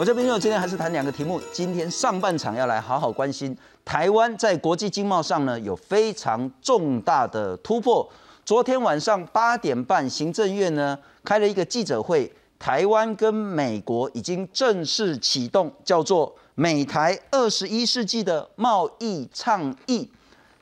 我这边有今天还是谈两个题目。今天上半场要来好好关心台湾在国际经贸上呢有非常重大的突破。昨天晚上八点半，行政院呢开了一个记者会，台湾跟美国已经正式启动叫做美台二十一世纪的贸易倡议。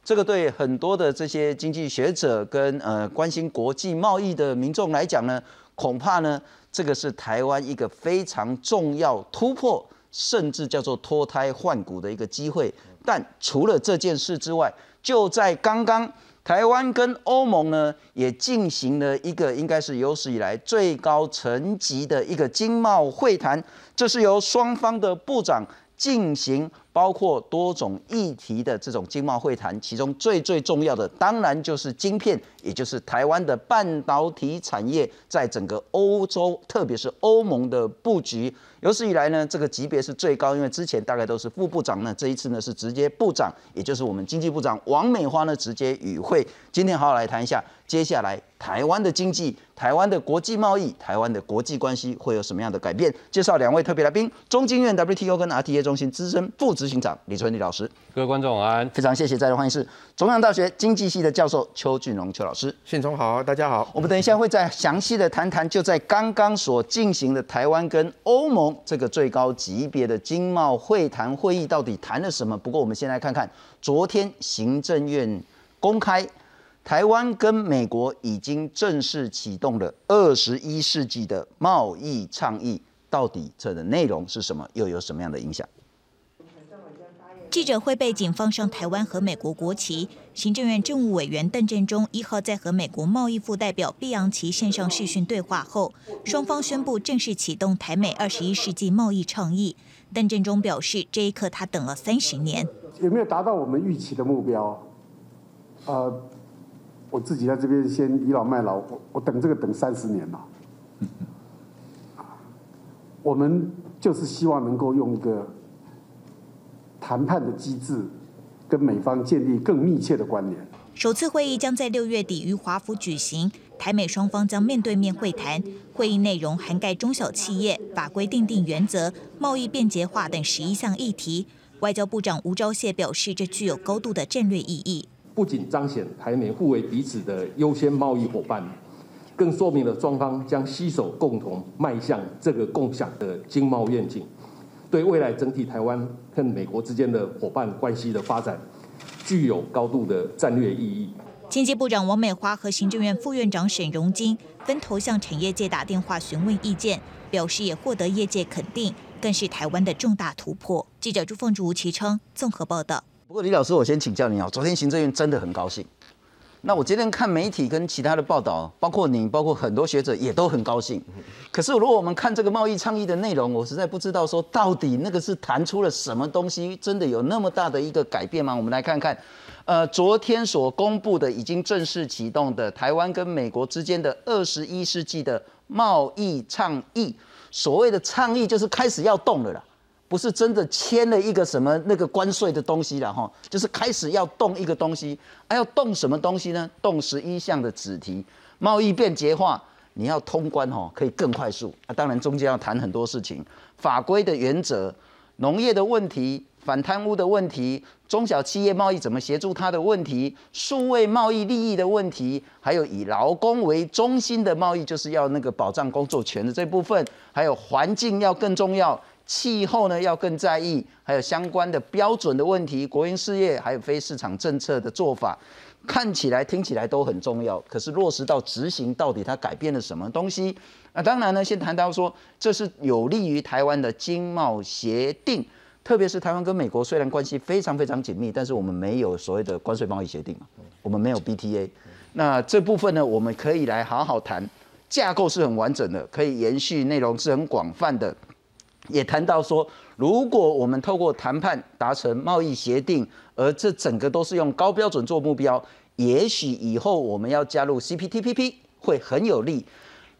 这个对很多的这些经济学者跟呃关心国际贸易的民众来讲呢，恐怕呢这个是台湾一个非常重要突破，甚至叫做脱胎换骨的一个机会。但除了这件事之外，就在刚刚，台湾跟欧盟呢也进行了一个应该是有史以来最高层级的一个经贸会谈，这是由双方的部长进行。包括多种议题的这种经贸会谈，其中最最重要的，当然就是晶片，也就是台湾的半导体产业在整个欧洲，特别是欧盟的布局。有史以来呢，这个级别是最高，因为之前大概都是副部长呢，这一次呢是直接部长，也就是我们经济部长王美花呢直接与会。今天好好来谈一下，接下来台湾的经济、台湾的国际贸易、台湾的国际关系会有什么样的改变？介绍两位特别来宾：中经院 WTO 跟 RTA 中心资深副执行长李春丽老师。各位观众晚安，非常谢谢再来欢迎是中央大学经济系的教授邱俊荣邱老师。信聪好，大家好。我们等一下会再详细的谈谈，就在刚刚所进行的台湾跟欧盟这个。最高级别的经贸会谈会议到底谈了什么？不过我们先来看看昨天行政院公开，台湾跟美国已经正式启动了二十一世纪的贸易倡议，到底这的内容是什么？又有什么样的影响？记者会被警放上台湾和美国国旗。行政院政务委员邓振中一号在和美国贸易副代表毕扬奇线上视讯对话后，双方宣布正式启动台美二十一世纪贸易倡议。邓振中表示，这一刻他等了三十年。有没有达到我们预期的目标？呃，我自己在这边先倚老卖老，我我等这个等三十年了。我们就是希望能够用一个。谈判的机制跟美方建立更密切的关联。首次会议将在六月底于华府举行，台美双方将面对面会谈。会议内容涵盖中小企业、法规定定原则、贸易便捷化等十一项议题。外交部长吴钊燮表示，这具有高度的战略意义。不仅彰显台美互为彼此的优先贸易伙伴，更说明了双方将携手共同迈向这个共享的经贸愿景。对未来整体台湾跟美国之间的伙伴关系的发展，具有高度的战略意义。经济部长王美花和行政院副院长沈荣金分头向产业界打电话询问意见，表示也获得业界肯定，更是台湾的重大突破。记者朱凤竹、吴其昌综合报道。不过李老师，我先请教你啊，昨天行政院真的很高兴。那我今天看媒体跟其他的报道，包括你，包括很多学者也都很高兴。可是如果我们看这个贸易倡议的内容，我实在不知道说到底那个是谈出了什么东西，真的有那么大的一个改变吗？我们来看看，呃，昨天所公布的已经正式启动的台湾跟美国之间的二十一世纪的贸易倡议，所谓的倡议就是开始要动了啦。不是真的签了一个什么那个关税的东西了哈，就是开始要动一个东西，还要动什么东西呢？动十一项的子题，贸易便捷化，你要通关哈，可以更快速啊。当然中间要谈很多事情，法规的原则、农业的问题、反贪污的问题、中小企业贸易怎么协助它的问题、数位贸易利益的问题，还有以劳工为中心的贸易，就是要那个保障工作权的这部分，还有环境要更重要。气候呢要更在意，还有相关的标准的问题，国营事业还有非市场政策的做法，看起来听起来都很重要。可是落实到执行，到底它改变了什么东西？那当然呢，先谈到说，这是有利于台湾的经贸协定，特别是台湾跟美国虽然关系非常非常紧密，但是我们没有所谓的关税贸易协定嘛，我们没有 BTA。那这部分呢，我们可以来好好谈，架构是很完整的，可以延续内容是很广泛的。也谈到说，如果我们透过谈判达成贸易协定，而这整个都是用高标准做目标，也许以后我们要加入 CPTPP 会很有利。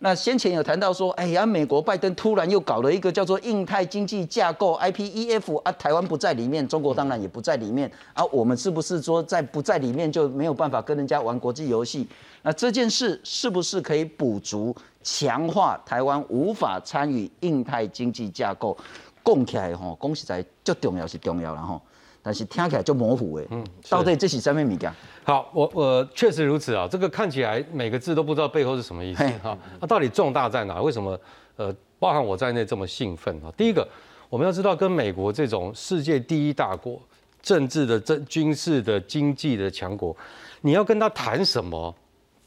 那先前有谈到说，哎呀，美国拜登突然又搞了一个叫做印太经济架构 IPEF 啊，台湾不在里面，中国当然也不在里面啊，我们是不是说在不在里面就没有办法跟人家玩国际游戏？那这件事是不是可以补足？强化台湾无法参与印太经济架构，讲起来吼，讲实在最重要是重要了吼，但是听起来就模糊哎。嗯，到底这是什么物件？好，我我确实如此啊。这个看起来每个字都不知道背后是什么意思哈。那到底重大在哪？为什么呃，包含我在内这么兴奋啊？第一个，我们要知道，跟美国这种世界第一大国，政治的、政军事的、经济的强国，你要跟他谈什么，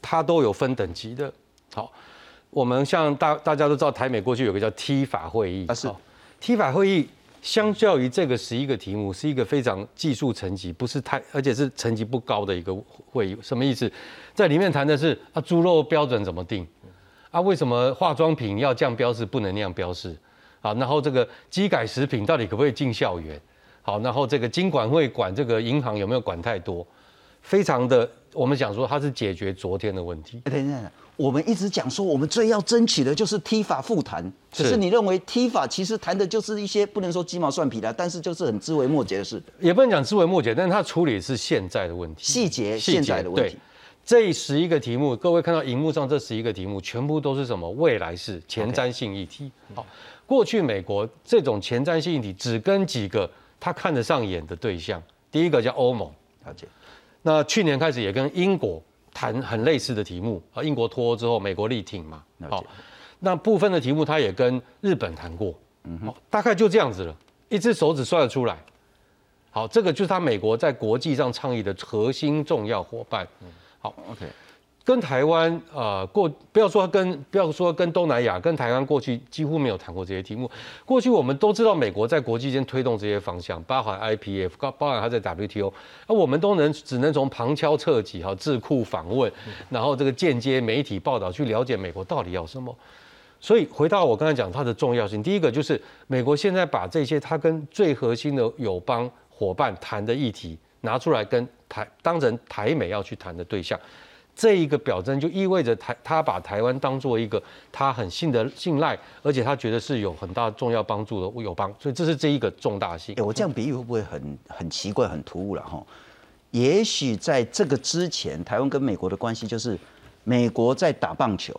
他都有分等级的。好，我们像大大家都知道，台美过去有个叫 T 法会议啊，是 T 法会议。相较于这个十一个题目，是一个非常技术层级，不是太，而且是层级不高的一个会议。什么意思？在里面谈的是啊，猪肉标准怎么定？啊，为什么化妆品要这样标示，不能那样标示？啊，然后这个机改食品到底可不可以进校园？好，然后这个金管会管这个银行有没有管太多？非常的，我们想说它是解决昨天的问题。等等。我们一直讲说，我们最要争取的就是踢法复谈。可是你认为踢法其实谈的就是一些不能说鸡毛蒜皮的，但是就是很枝微末节的事。也不能讲枝微末节，但是它处理是现在的问题，细节现在的问题。这十一个题目，各位看到荧幕上这十一个题目，全部都是什么？未来式前瞻性议题。好，过去美国这种前瞻性议题只跟几个他看得上眼的对象，第一个叫欧盟，了解。那去年开始也跟英国。谈很类似的题目啊，英国脱欧之后，美国力挺嘛，好，那部分的题目他也跟日本谈过，嗯哼，大概就这样子了，一只手指算得出来。好，这个就是他美国在国际上倡议的核心重要伙伴。好，OK。跟台湾啊过，不要说跟不要说跟东南亚，跟台湾过去几乎没有谈过这些题目。过去我们都知道美国在国际间推动这些方向，包含 IPF，包含它在 WTO，那我们都能只能从旁敲侧击哈智库访问，然后这个间接媒体报道去了解美国到底要什么。所以回到我刚才讲它的重要性，第一个就是美国现在把这些它跟最核心的友邦伙伴谈的议题拿出来跟台当成台美要去谈的对象。这一个表征就意味着台他把台湾当做一个他很信的信赖，而且他觉得是有很大重要帮助的友邦，所以这是这一个重大性。我这样比喻会不会很很奇怪、很突兀了哈？也许在这个之前，台湾跟美国的关系就是美国在打棒球，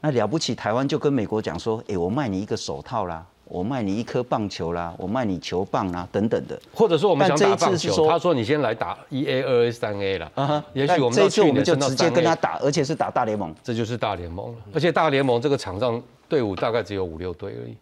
那了不起，台湾就跟美国讲说：“哎，我卖你一个手套啦。”我卖你一颗棒球啦，我卖你球棒啦，等等的。或者说我们想打棒球，他说你先来打一 A、二 A、三 A 了。啊哈，也许我们这次我们就直接跟他打，而且是打大联盟。这就是大联盟了，而且大联盟这个场上队伍大概只有五六队而已。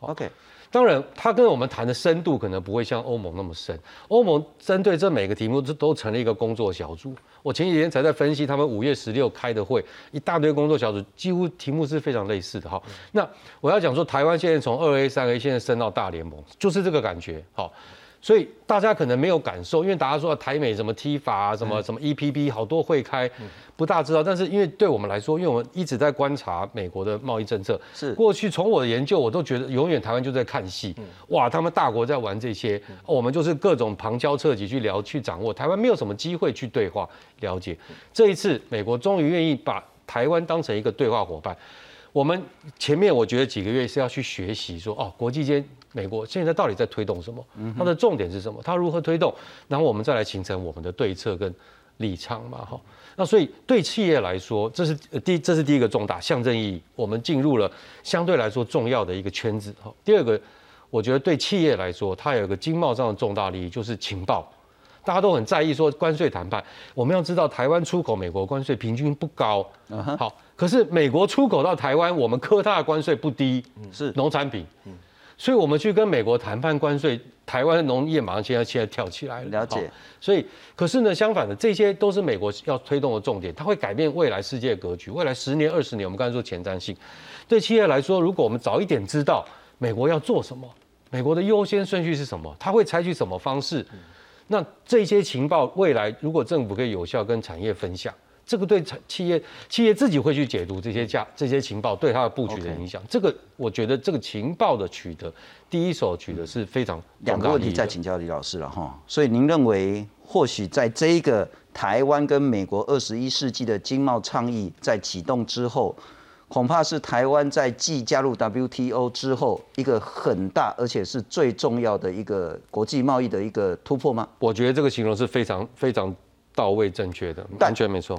OK。当然，他跟我们谈的深度可能不会像欧盟那么深。欧盟针对这每个题目，这都成立一个工作小组。我前几天才在分析他们五月十六开的会，一大堆工作小组，几乎题目是非常类似的。哈，那我要讲说，台湾现在从二 A、三 A 现在升到大联盟，就是这个感觉。好。所以大家可能没有感受，因为大家说台美什么踢法啊，什么什么 EPP 好多会开，不大知道。但是因为对我们来说，因为我们一直在观察美国的贸易政策，是。过去从我的研究，我都觉得永远台湾就在看戏，哇，他们大国在玩这些，我们就是各种旁敲侧击去聊去掌握，台湾没有什么机会去对话了解。这一次美国终于愿意把台湾当成一个对话伙伴，我们前面我觉得几个月是要去学习说哦，国际间。美国现在到底在推动什么？它的重点是什么？它如何推动？然后我们再来形成我们的对策跟立场嘛，哈。那所以对企业来说，这是第这是第一个重大象征意义，我们进入了相对来说重要的一个圈子，哈。第二个，我觉得对企业来说，它有一个经贸上的重大利益，就是情报。大家都很在意说关税谈判，我们要知道台湾出口美国关税平均不高，好，可是美国出口到台湾，我们科大的关税不低，是农产品。所以，我们去跟美国谈判关税，台湾的农业马上现在现在跳起来了。了解。所以，可是呢，相反的，这些都是美国要推动的重点，它会改变未来世界格局。未来十年、二十年，我们刚才说前瞻性，对企业来说，如果我们早一点知道美国要做什么，美国的优先顺序是什么，它会采取什么方式，那这些情报未来如果政府可以有效跟产业分享。这个对企业企业自己会去解读这些价这些情报对它的布局的影响。这个我觉得这个情报的取得，第一手取得是非常两个问题再请教李老师了哈。所以您认为，或许在这一个台湾跟美国二十一世纪的经贸倡议在启动之后，恐怕是台湾在既加入 WTO 之后一个很大而且是最重要的一个国际贸易的一个突破吗？我觉得这个形容是非常非常到位正确的，完全没错。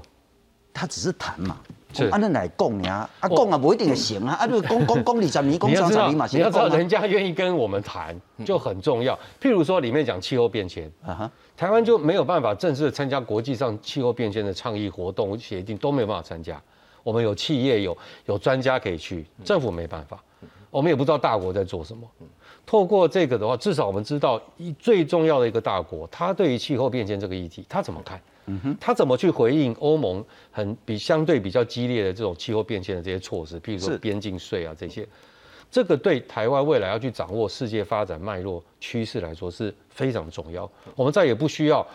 他只是谈嘛，是啊，那来讲呀，啊讲啊不一定会行啊，啊就讲讲 讲二十年，讲你十年嘛，，你要知道，人家愿意跟我们谈就很重要。譬如说，里面讲气候变迁，啊哈，台湾就没有办法正式地参加国际上气候变迁的倡议活动、协定，都没有办法参加。我们有企业有有专家可以去，政府没办法，我们也不知道大国在做什么。透过这个的话，至少我们知道一最重要的一个大国，他对于气候变迁这个议题，他怎么看？他怎么去回应欧盟很比相对比较激烈的这种气候变迁的这些措施，譬如说边境税啊这些，这个对台湾未来要去掌握世界发展脉络趋势来说是非常重要。我们再也不需要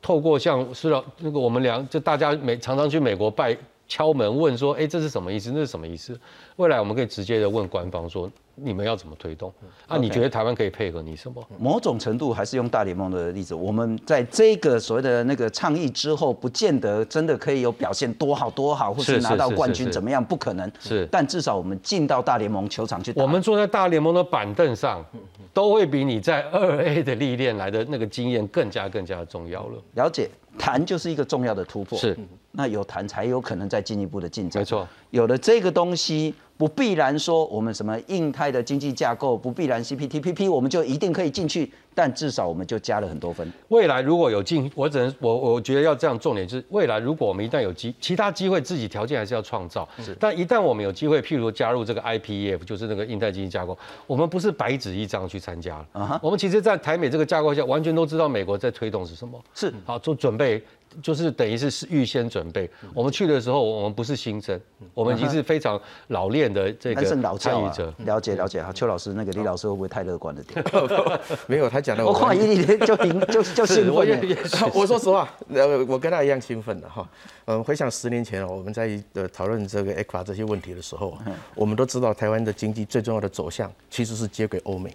透过像是那个我们俩就大家每常常去美国拜敲门问说，哎，这是什么意思？那是什么意思？未来我们可以直接的问官方说，你们要怎么推动？啊，你觉得台湾可以配合你什么？某种程度还是用大联盟的例子，我们在这个所谓的那个倡议之后，不见得真的可以有表现多好多好，或是拿到冠军怎么样？不可能。是但至少我们进到大联盟球场去。我们坐在大联盟的板凳上，都会比你在二 A 的历练来的那个经验更加更加的重要了。了解，谈就是一个重要的突破。是，那有谈才有可能再进一步的进展。没错，有了这个东西，不必然说我们什么印太的经济架构，不必然 CPTPP 我们就一定可以进去，但至少我们就加了很多分。未来如果有进，我只能我我觉得要这样重点就是，未来如果我们一旦有机其他机会，自己条件还是要创造。是，但一旦我们有机会，譬如加入这个 IPEF，就是那个印太经济架构，我们不是白纸一张去参加了。啊哈我们其实，在台美这个架构下，完全都知道美国在推动是什么。是好做准备，就是等于是是预先准备。我们去的时候，我们不是新生，我们已经是非常老练的这个参与者。，了解了解。哈，邱老师，那个李老师会不会太乐观了点？没有，他讲的我跨一年就赢就就兴奋 我说实话，呃，我跟他一样兴奋的哈。嗯，回想十年前哦，我们在呃讨论这个 ECFA 这些问题的时候，我们都知道台湾的经济最重要的走向其实是接轨欧美。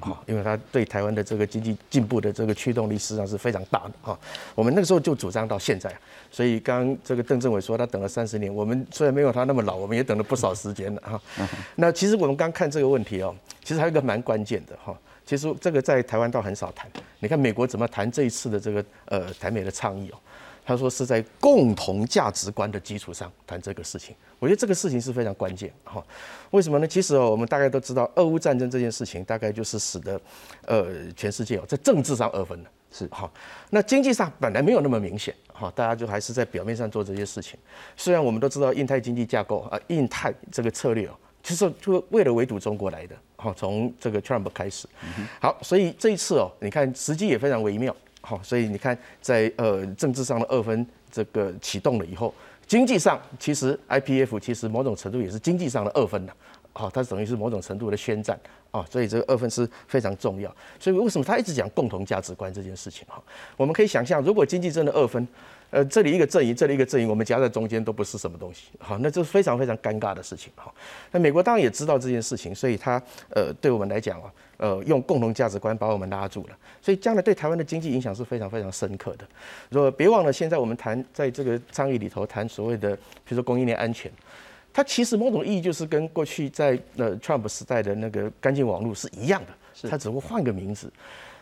好，因为它对台湾的这个经济进步的这个驱动力实际上是非常大的哈。我们那个时候就主张到现在，所以刚刚这个邓政委说他等了三十年，我们虽然没有他那么老，我们也等了不少时间了哈。那其实我们刚看这个问题哦，其实还有一个蛮关键的哈。其实这个在台湾倒很少谈。你看美国怎么谈这一次的这个呃台美的倡议哦？他说是在共同价值观的基础上谈这个事情。我觉得这个事情是非常关键哈。为什么呢？其实哦，我们大概都知道，俄乌战争这件事情大概就是使得呃全世界哦在政治上二分了。是哈，那经济上本来没有那么明显，哈，大家就还是在表面上做这些事情。虽然我们都知道印太经济架构啊，印太这个策略哦，其实就为了围堵中国来的，哈，从这个 Trump 开始。好，所以这一次哦，你看时机也非常微妙，好，所以你看在呃政治上的二分这个启动了以后，经济上其实 IPF 其实某种程度也是经济上的二分了。好，它等于是某种程度的宣战啊，所以这个二分是非常重要。所以为什么他一直讲共同价值观这件事情哈？我们可以想象，如果经济真的二分，呃，这里一个阵营，这里一个阵营，我们夹在中间都不是什么东西，好，那这是非常非常尴尬的事情哈。那美国当然也知道这件事情，所以他呃对我们来讲啊，呃用共同价值观把我们拉住了，所以将来对台湾的经济影响是非常非常深刻的。说别忘了，现在我们谈在这个倡议里头谈所谓的，比如说供应链安全。它其实某种意义就是跟过去在呃 Trump 时代的那个干净网络是一样的，它只不过换个名字。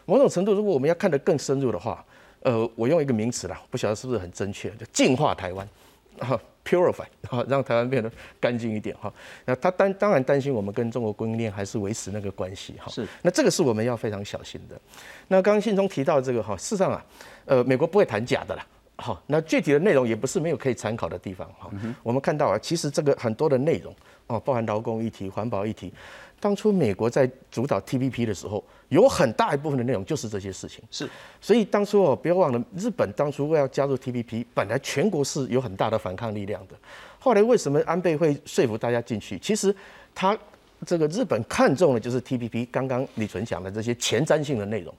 某种程度，如果我们要看得更深入的话，呃，我用一个名词啦，不晓得是不是很正确，就净化台湾，啊，purify，啊，让台湾变得干净一点哈。那他担当然担心我们跟中国供应链还是维持那个关系哈。是，那这个是我们要非常小心的。那刚刚信中提到这个哈，事实上啊，呃，美国不会谈假的啦。好，那具体的内容也不是没有可以参考的地方哈。我们看到啊，其实这个很多的内容哦，包含劳工议题、环保议题，当初美国在主导 TPP 的时候，有很大一部分的内容就是这些事情。是，所以当初哦，不要忘了，日本当初为要加入 TPP，本来全国是有很大的反抗力量的。后来为什么安倍会说服大家进去？其实他这个日本看中的就是 TPP，刚刚李纯讲的这些前瞻性的内容。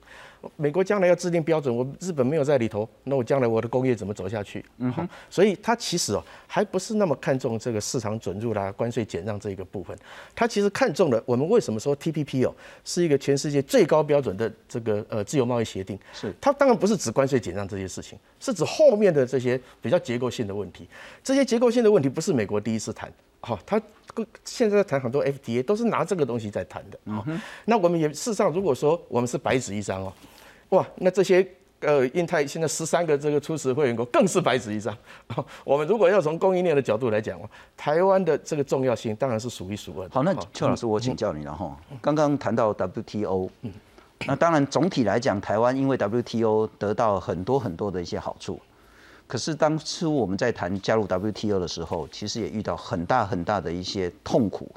美国将来要制定标准，我日本没有在里头，那我将来我的工业怎么走下去？嗯好，所以他其实哦，还不是那么看重这个市场准入啦、关税减让这一个部分，他其实看重了我们为什么说 TPP 哦是一个全世界最高标准的这个呃自由贸易协定？是它当然不是指关税减让这些事情，是指后面的这些比较结构性的问题。这些结构性的问题不是美国第一次谈，好、他现在在谈很多 FTA 都是拿这个东西在谈的。好、那我们也事实上，如果说我们是白纸一张哦，哇，那这些呃，印太现在十三个这个初始会员国更是白纸一张。我们如果要从供应链的角度来讲，台湾的这个重要性当然是数一数二。好，那邱老师，我请教你了哈。刚刚谈到 WTO，那当然总体来讲，台湾因为 WTO 得到很多很多的一些好处。可是当初我们在谈加入 WTO 的时候，其实也遇到很大很大的一些痛苦，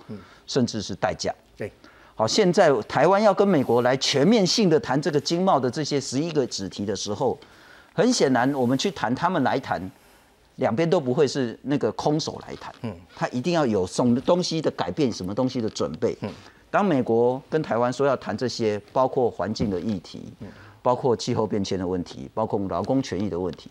甚至是代价。对。好，现在台湾要跟美国来全面性的谈这个经贸的这些十一个子题的时候，很显然我们去谈，他们来谈，两边都不会是那个空手来谈，嗯，他一定要有什么东西的改变，什么东西的准备。嗯，当美国跟台湾说要谈这些，包括环境的议题，包括气候变迁的问题，包括劳工权益的问题，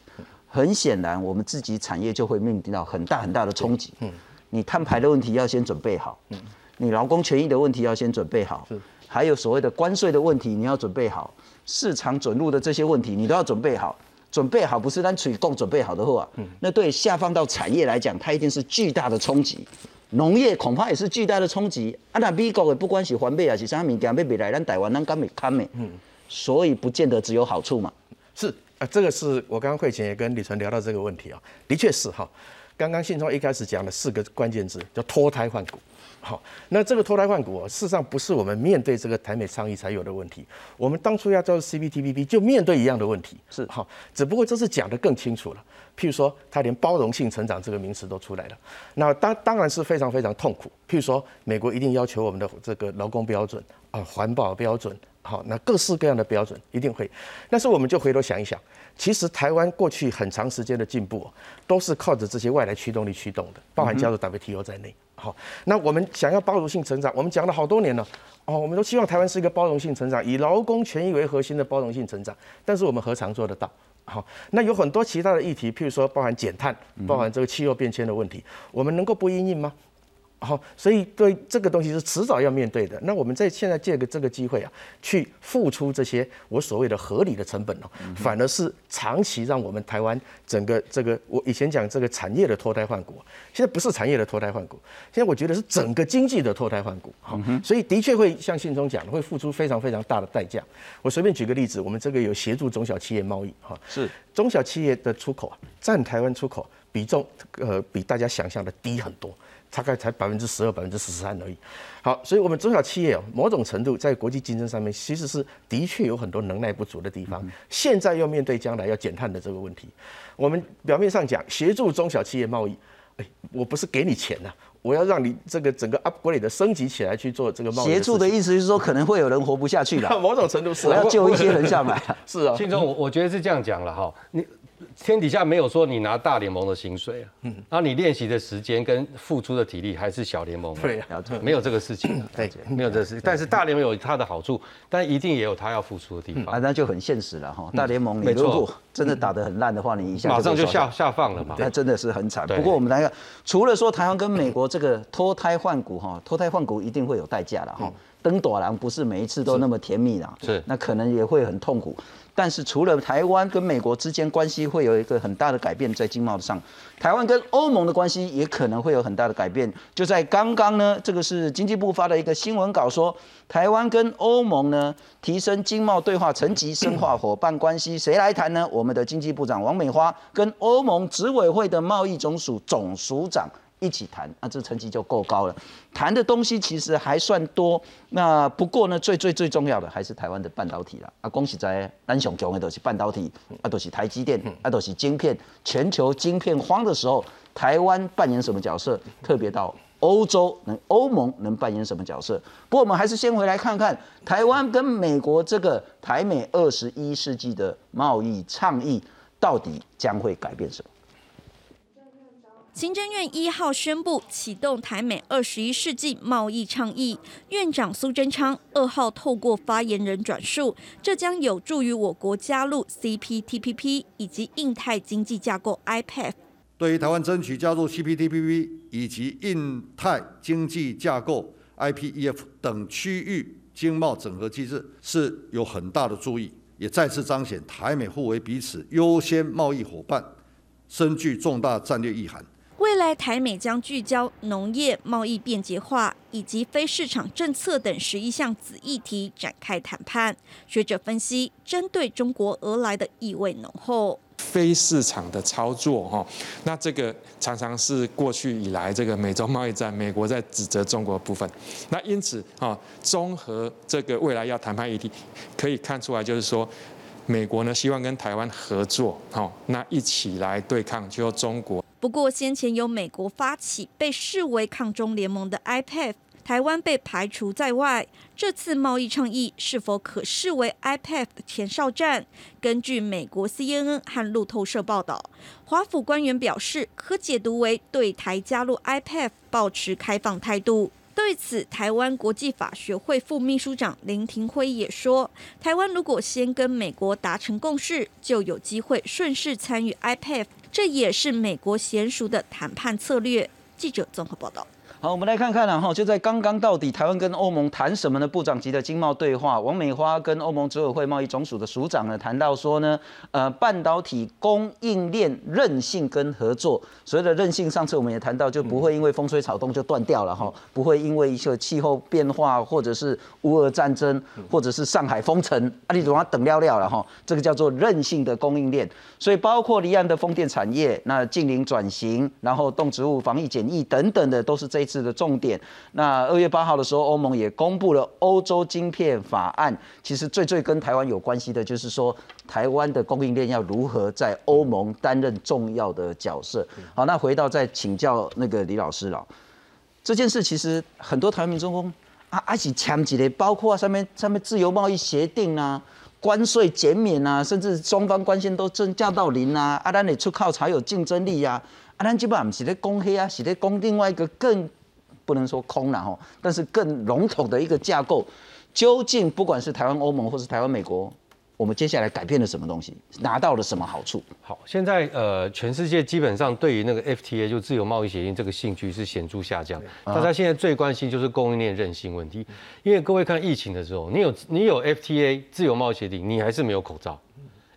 很显然我们自己产业就会面临到很大很大的冲击。嗯，你碳排的问题要先准备好。嗯。你劳工权益的问题要先准备好，还有所谓的关税的问题你要准备好，市场准入的这些问题你都要准备好。准备好不是单纯供准备好的话，那对下放到产业来讲，它一定是巨大的冲击。农业恐怕也是巨大的冲击。啊，那美国的不管是环保还是啥物件要未来，咱台湾咱敢没看没？嗯，所以不见得只有好处嘛。是啊，这个是我刚刚会前也跟李纯聊到这个问题啊，的确是哈。刚刚信聪一开始讲了四个关键字叫脱胎换骨。好，那这个脱胎换骨啊，事实上不是我们面对这个台美倡议才有的问题。我们当初要做 CPTPP 就面对一样的问题，是好，只不过这次讲的更清楚了。譬如说，他连包容性成长这个名词都出来了，那当当然是非常非常痛苦。譬如说，美国一定要求我们的这个劳工标准啊，环保标准，好，那各式各样的标准一定会。但是我们就回头想一想，其实台湾过去很长时间的进步，都是靠着这些外来驱动力驱动的，包含加入 WTO 在内。好，那我们想要包容性成长，我们讲了好多年了，哦，我们都希望台湾是一个包容性成长，以劳工权益为核心的包容性成长，但是我们何尝做得到？好，那有很多其他的议题，譬如说包含减碳，包含这个气候变迁的问题，我们能够不应应吗？好，所以对这个东西是迟早要面对的。那我们在现在借个这个机会啊，去付出这些我所谓的合理的成本哦，反而是长期让我们台湾整个这个我以前讲这个产业的脱胎换骨，现在不是产业的脱胎换骨，现在我觉得是整个经济的脱胎换骨。好，所以的确会像信中讲的，会付出非常非常大的代价。我随便举个例子，我们这个有协助中小企业贸易哈，是中小企业的出口啊，占台湾出口比重呃比大家想象的低很多。大概才百分之十二、百分之十三而已。好，所以，我们中小企业哦，某种程度在国际竞争上面，其实是的确有很多能耐不足的地方。现在要面对将来要减碳的这个问题，我们表面上讲协助中小企业贸易，哎，我不是给你钱呐，我要让你这个整个 upgrade 的升级起来去做这个贸易。协助的意思是说，可能会有人活不下去了。某种程度是，我要救一些人下来。是啊，信中，我我觉得是这样讲了哈，你。天底下没有说你拿大联盟的薪水啊，嗯，然后你练习的时间跟付出的体力还是小联盟，对，没有这个事情，对，没有这个事情。但是大联盟有它的好处，但一定也有它要付出的地方，啊，那就很现实了哈。大联盟，你如果真的打得很烂的话，你一下马上就下下放了嘛，那真的是很惨。不过我们来看，除了说台湾跟美国这个脱胎换骨哈，脱胎换骨一定会有代价了哈。登短廊不是每一次都那么甜蜜的，是，那可能也会很痛苦。但是除了台湾跟美国之间关系会有一个很大的改变，在经贸上，台湾跟欧盟的关系也可能会有很大的改变。就在刚刚呢，这个是经济部发的一个新闻稿说，台湾跟欧盟呢提升经贸对话层级，深化伙伴关系，谁来谈呢？我们的经济部长王美花跟欧盟执委会的贸易总署总署长。一起谈，那这成绩就够高了。谈的东西其实还算多，那不过呢，最最最重要的还是台湾的半导体了。啊，恭喜在单雄强的都是半导体，啊，都是台积电，啊，都是晶片。全球晶片荒的时候，台湾扮演什么角色？特别到欧洲，能欧盟能扮演什么角色？不过我们还是先回来看看台湾跟美国这个台美二十一世纪的贸易倡议，到底将会改变什么？行政院一号宣布启动台美二十一世纪贸易倡议，院长苏贞昌二号透过发言人转述，这将有助于我国加入 CPTPP 以及印太经济架构 IPF。对于台湾争取加入 CPTPP 以及印太经济架构 IPEF 等区域经贸整合机制是有很大的注意，也再次彰显台美互为彼此优先贸易伙伴，深具重大战略意涵。未来台美将聚焦农业贸易便捷化以及非市场政策等十一项子议题展开谈判。学者分析，针对中国而来的意味浓厚。非市场的操作，哈，那这个常常是过去以来这个美洲贸易战，美国在指责中国部分。那因此，哈，综合这个未来要谈判议题，可以看出来，就是说，美国呢希望跟台湾合作，哈，那一起来对抗就中国。不过，先前由美国发起，被视为抗中联盟的 IPF。台湾被排除在外，这次贸易倡议是否可视为 IPF 的前哨战？根据美国 CNN 和路透社报道，华府官员表示，可解读为对台加入 IPF 保持开放态度。对此，台湾国际法学会副秘书长林庭辉也说，台湾如果先跟美国达成共识，就有机会顺势参与 IPF，这也是美国娴熟的谈判策略。记者综合报道。好，我们来看看啊，哈，就在刚刚到底台湾跟欧盟谈什么呢？部长级的经贸对话，王美花跟欧盟执委会贸易总署的署长呢谈到说呢，呃，半导体供应链韧性跟合作，所谓的韧性，上次我们也谈到，就不会因为风吹草动就断掉了哈，不会因为一些气候变化或者是乌俄战争或者是上海封城，啊，你总要等料料了哈，这个叫做韧性的供应链，所以包括离岸的风电产业，那近邻转型，然后动植物防疫检疫等等的，都是这。次的重点。那二月八号的时候，欧盟也公布了欧洲晶片法案。其实最最跟台湾有关系的，就是说台湾的供应链要如何在欧盟担任重要的角色。好，那回到再请教那个李老师了。这件事其实很多台湾民众工啊，阿起强几的，包括上面上面自由贸易协定啊、关税减免啊，甚至双方关系都增加到零啊，啊，咱你出口才有竞争力呀。啊，咱基本上是在攻黑啊，是在攻另外一个更。不能说空了哈，但是更笼统的一个架构，究竟不管是台湾欧盟或是台湾美国，我们接下来改变了什么东西，拿到了什么好处？好，现在呃，全世界基本上对于那个 FTA 就自由贸易协定这个兴趣是显著下降，大家现在最关心就是供应链韧性问题，因为各位看疫情的时候，你有你有 FTA 自由贸易协定，你还是没有口罩，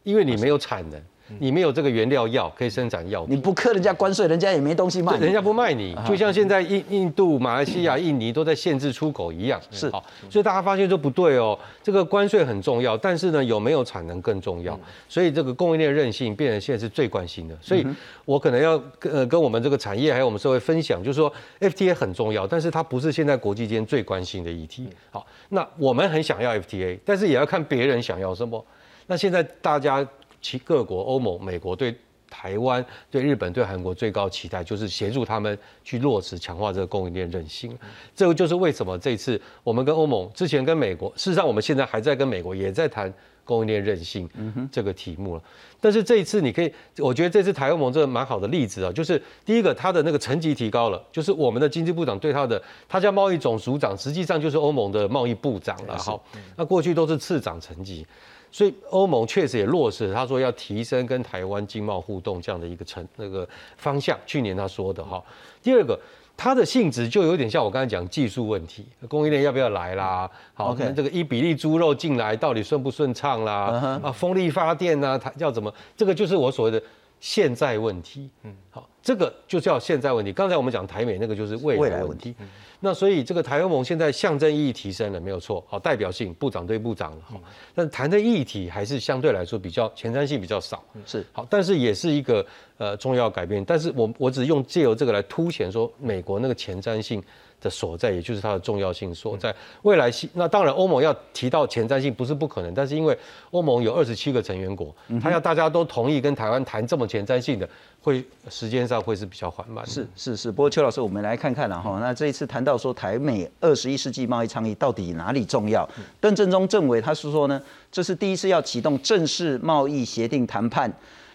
因为你没有产能。你没有这个原料药可以生产药，你不克人家关税，人家也没东西卖，人家不卖你，就像现在印印度、马来西亚、印尼都在限制出口一样，是好，所以大家发现说不对哦，这个关税很重要，但是呢有没有产能更重要，所以这个供应链韧性变成现在是最关心的，所以我可能要跟呃跟我们这个产业还有我们社会分享，就是说 FTA 很重要，但是它不是现在国际间最关心的议题。好，那我们很想要 FTA，但是也要看别人想要什么。那现在大家。其各国、欧盟、美国对台湾、对日本、对韩国最高期待，就是协助他们去落实、强化这个供应链韧性。这个就是为什么这次我们跟欧盟之前跟美国，事实上我们现在还在跟美国也在谈供应链韧性这个题目了。但是这一次你可以，我觉得这次台欧盟这个蛮好的例子啊，就是第一个它的那个层级提高了，就是我们的经济部长对他的，他叫贸易总署长，实际上就是欧盟的贸易部长了。好，那过去都是次长层级。所以欧盟确实也落实，他说要提升跟台湾经贸互动这样的一个成那个方向。去年他说的哈，第二个，它的性质就有点像我刚才讲技术问题，供应链要不要来啦？好，这个一比例猪肉进来到底顺不顺畅啦？啊，风力发电啊，它要怎么？这个就是我所谓的现在问题。嗯，好，这个就叫现在问题。刚才我们讲台美那个就是未来问题。那所以这个台欧盟现在象征意义提升了，没有错，好代表性，部长对部长了，好，但谈的议题还是相对来说比较前瞻性比较少，是好，但是也是一个呃重要改变，但是我我只用借由这个来凸显说美国那个前瞻性。的所在，也就是它的重要性所在。未来，那当然，欧盟要提到前瞻性不是不可能，但是因为欧盟有二十七个成员国，他要大家都同意跟台湾谈这么前瞻性的，会时间上会是比较缓慢。是是是，不过邱老师，我们来看看了哈。那这一次谈到说台美二十一世纪贸易倡议到底哪里重要？邓正中政委他是说呢，这是第一次要启动正式贸易协定谈判。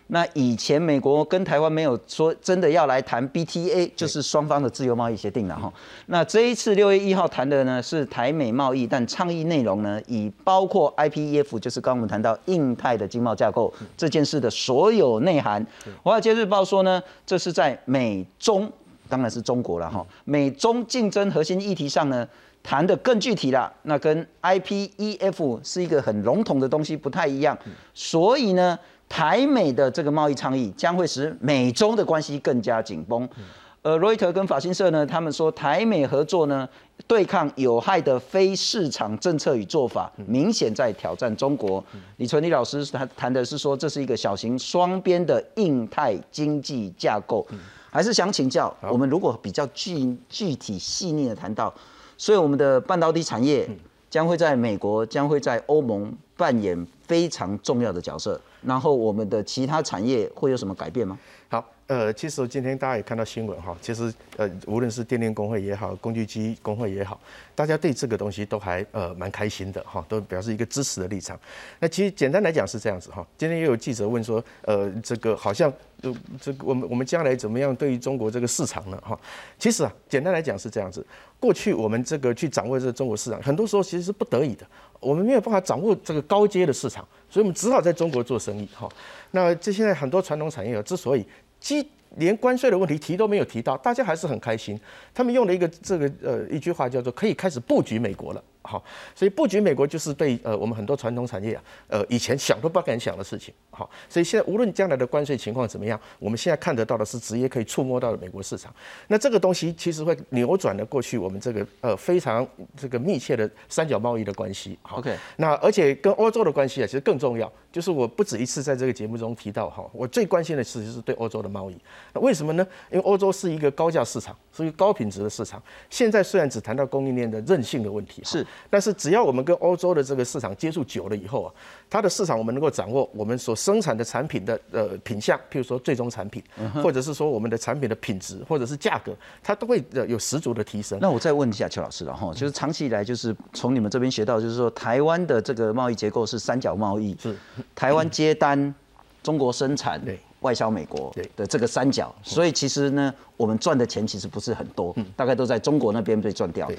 那以前美国跟台湾没有说真的要来谈 BTA，就是双方的自由贸易协定了哈。那这一次六月一号谈的呢是台美贸易，但倡议内容呢以包括 IPEF，就是刚刚我们谈到印太的经贸架构这件事的所有内涵。华尔街日报说呢，这是在美中，当然是中国了哈，美中竞争核心议题上呢谈的更具体了。那跟 IPEF 是一个很笼统的东西不太一样，所以呢。台美的这个贸易倡议将会使美中的关系更加紧绷。呃，罗伊特跟法新社呢，他们说台美合作呢，对抗有害的非市场政策与做法，明显在挑战中国。李纯利老师他谈的是说，这是一个小型双边的印太经济架构，还是想请教我们，如果比较具具体细腻的谈到，所以我们的半导体产业将会在美国，将会在欧盟扮演非常重要的角色，然后我们的其他产业会有什么改变吗？好，呃，其实今天大家也看到新闻哈，其实呃，无论是电电工会也好，工具机工会也好，大家对这个东西都还呃蛮开心的哈，都表示一个支持的立场。那其实简单来讲是这样子哈，今天也有记者问说，呃，这个好像呃这个我们我们将来怎么样对于中国这个市场呢哈？其实啊，简单来讲是这样子，过去我们这个去掌握这个中国市场，很多时候其实是不得已的，我们没有办法掌握这个高阶的市场，所以我们只好在中国做生意哈。那这现在很多传统产业，之所以基连关税的问题提都没有提到，大家还是很开心。他们用了一个这个呃一句话叫做可以开始布局美国了。好，所以布局美国就是对呃我们很多传统产业啊，呃以前想都不敢想的事情。好，所以现在无论将来的关税情况怎么样，我们现在看得到的是直接可以触摸到的美国市场。那这个东西其实会扭转了过去我们这个呃非常这个密切的三角贸易的关系。OK，那而且跟欧洲的关系啊，其实更重要。就是我不止一次在这个节目中提到哈，我最关心的其实是对欧洲的贸易。那为什么呢？因为欧洲是一个高价市场，是一个高品质的市场。现在虽然只谈到供应链的韧性的问题，是。但是只要我们跟欧洲的这个市场接触久了以后啊，它的市场我们能够掌握，我们所生产的产品的呃品相，譬如说最终产品，或者是说我们的产品的品质，或者是价格，它都会呃有十足的提升。那我再问一下邱老师了哈，就是长期以来就是从你们这边学到，就是说台湾的这个贸易结构是三角贸易，是。台湾接单，中国生产，对，外销美国的这个三角，所以其实呢，我们赚的钱其实不是很多，大概都在中国那边被赚掉。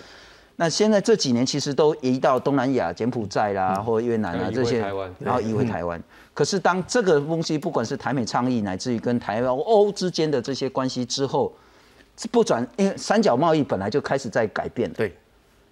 那现在这几年其实都移到东南亚、柬埔寨啦，或越南啊这些，然后移回台湾。可是当这个东西不管是台美倡议，乃至于跟台湾、欧之间的这些关系之后，不转，因为三角贸易本来就开始在改变。对，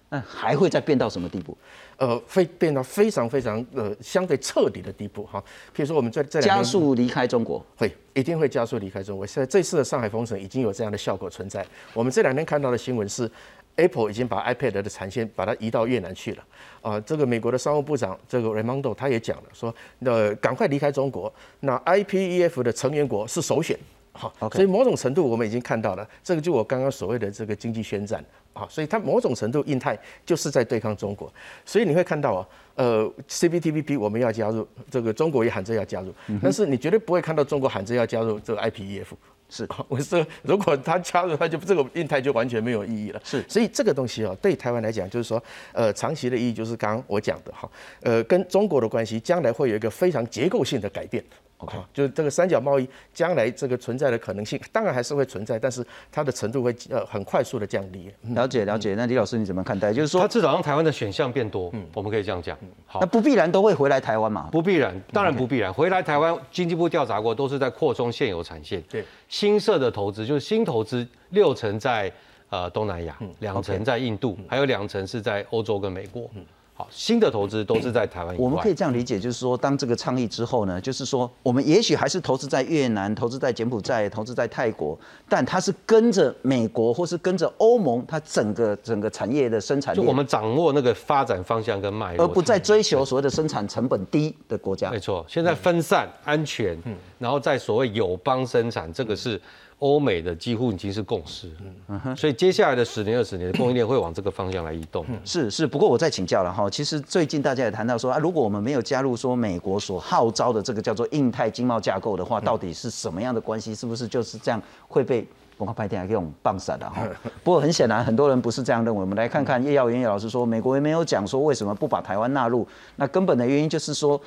那还会再变到什么地步？呃，会变到非常非常呃相对彻底的地步哈。譬如说我们在在加速离开中国，会一定会加速离开中国。现在这次的上海封城已经有这样的效果存在。我们这两天看到的新闻是。Apple 已经把 iPad 的产线把它移到越南去了，啊，这个美国的商务部长这个 Raimondo 他也讲了，说那赶快离开中国，那 IPEF 的成员国是首选，好，所以某种程度我们已经看到了，这个就我刚刚所谓的这个经济宣战，啊，所以它某种程度印太就是在对抗中国，所以你会看到啊，呃，CPTPP 我们要加入，这个中国也喊着要加入，但是你绝对不会看到中国喊着要加入这个 IPEF。是，我说如果他加入，他就这个印太就完全没有意义了。是，所以这个东西哦，对台湾来讲，就是说，呃，长期的意义就是刚刚我讲的哈，呃，跟中国的关系将来会有一个非常结构性的改变。OK，就是这个三角贸易将来这个存在的可能性，当然还是会存在，但是它的程度会呃很快速的降低。了解了解，那李老师你怎么看待？就是说，它至少让台湾的选项变多，嗯，我们可以这样讲。好，那不必然都会回来台湾嘛？不必然，当然不必然。回来台湾，经济部调查过，都是在扩充现有产线。对，新设的投资就是新投资，六成在呃东南亚，两成在印度，还有两成是在欧洲跟美国。好，新的投资都是在台湾。我们可以这样理解，就是说，当这个倡议之后呢，就是说，我们也许还是投资在越南、投资在柬埔寨、投资在泰国，但它是跟着美国或是跟着欧盟，它整个整个产业的生产，就我们掌握那个发展方向跟脉络，而不再追求所谓的生产成本低的国家。没错，现在分散、安全，然后在所谓友邦生产，这个是。欧美的几乎已经是共识，嗯哼，所以接下来的十年、二十年的供应链会往这个方向来移动。是是，不过我再请教了哈，其实最近大家也谈到说啊，如果我们没有加入说美国所号召的这个叫做印太经贸架构的话，到底是什么样的关系？是不是就是这样会被文化派电这种棒散的哈？不过很显然，很多人不是这样认为。我们来看看叶耀元叶老师说，美国也没有讲说为什么不把台湾纳入，那根本的原因就是说。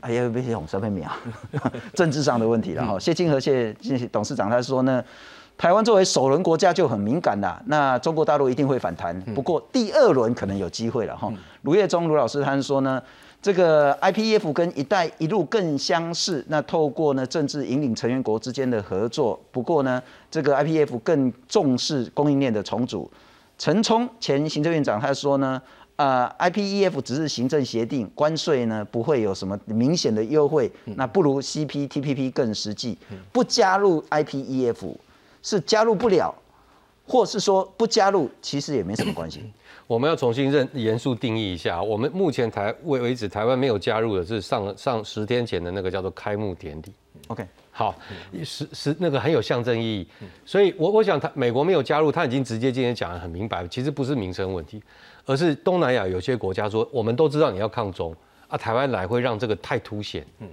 哎呀，别用三分秒，政治上的问题了哈。谢金河谢董事长他说呢，台湾作为首轮国家就很敏感啦，那中国大陆一定会反弹，不过第二轮可能有机会了哈。卢业忠卢老师他说呢，这个 IPF 跟一带一路更相似，那透过呢政治引领成员国之间的合作，不过呢这个 IPF 更重视供应链的重组。陈冲前行政院长他说呢。呃，IPEF 只是行政协定，关税呢不会有什么明显的优惠，那不如 CPTPP 更实际。不加入 IPEF 是加入不了，或是说不加入其实也没什么关系。我们要重新认严肃定义一下，我们目前台为为止，台湾没有加入的是上上十天前的那个叫做开幕典礼。OK，好，是是那个很有象征意义，所以我我想他美国没有加入，他已经直接今天讲得很明白，其实不是民生问题，而是东南亚有些国家说，我们都知道你要抗中啊，台湾来会让这个太凸显，嗯，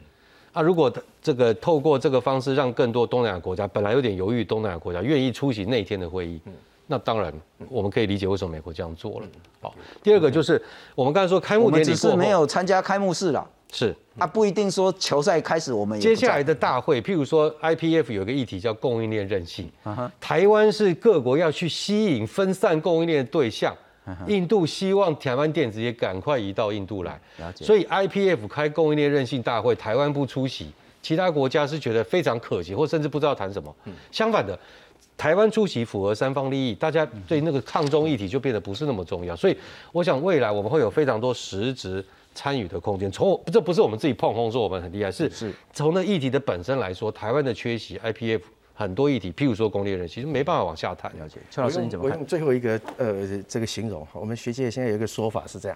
啊，如果这个透过这个方式让更多东南亚国家本来有点犹豫，东南亚国家愿意出席那天的会议，那当然我们可以理解为什么美国这样做了。好，第二个就是我们刚才说开幕我们典礼只是没有参加开幕式啦，是啊，不一定说球赛开始我们接下来的大会，譬如说 IPF 有一个议题叫供应链韧性，啊台湾是各国要去吸引分散供应链的对象。印度希望台湾电子也赶快移到印度来，了解所以 IPF 开供应链韧性大会，台湾不出席，其他国家是觉得非常可惜，或甚至不知道谈什么。相反的，台湾出席符合三方利益，大家对那个抗中议题就变得不是那么重要。所以我想未来我们会有非常多实质参与的空间。从这不是我们自己碰碰说我们很厉害，是是从那议题的本身来说，台湾的缺席 IPF 很多议题，譬如说工业人，其实没办法往下谈。了解，邱老师你怎么看我用？最后一个呃这个形容，我们学界现在有一个说法是这样，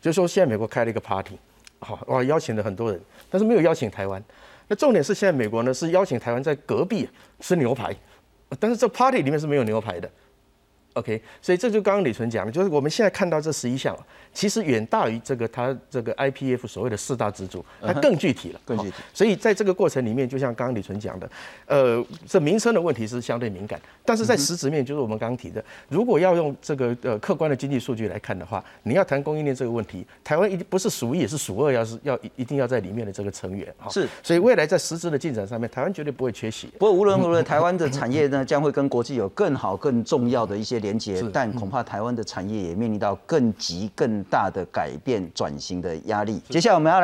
就是说现在美国开了一个 party，好哇，邀请了很多人，但是没有邀请台湾。那重点是现在美国呢是邀请台湾在隔壁吃牛排，但是这 party 里面是没有牛排的。OK，所以这就刚刚李纯讲的，就是我们现在看到这十一项，其实远大于这个它这个 IPF 所谓的四大支柱，它更具体了，更具体所以在这个过程里面，就像刚刚李纯讲的，呃，这民生的问题是相对敏感，但是在实质面，就是我们刚刚提的，如果要用这个呃客观的经济数据来看的话，你要谈供应链这个问题，台湾一定不是数一也是数二，要是要一一定要在里面的这个成员哈是，所以未来在实质的进展上面，台湾绝对不会缺席。不过无论如何，台湾的产业呢将会跟国际有更好、更重要的一些连接，但恐怕台湾的产业也面临到更急、更大的改变、转型的压力。接下来我们要来。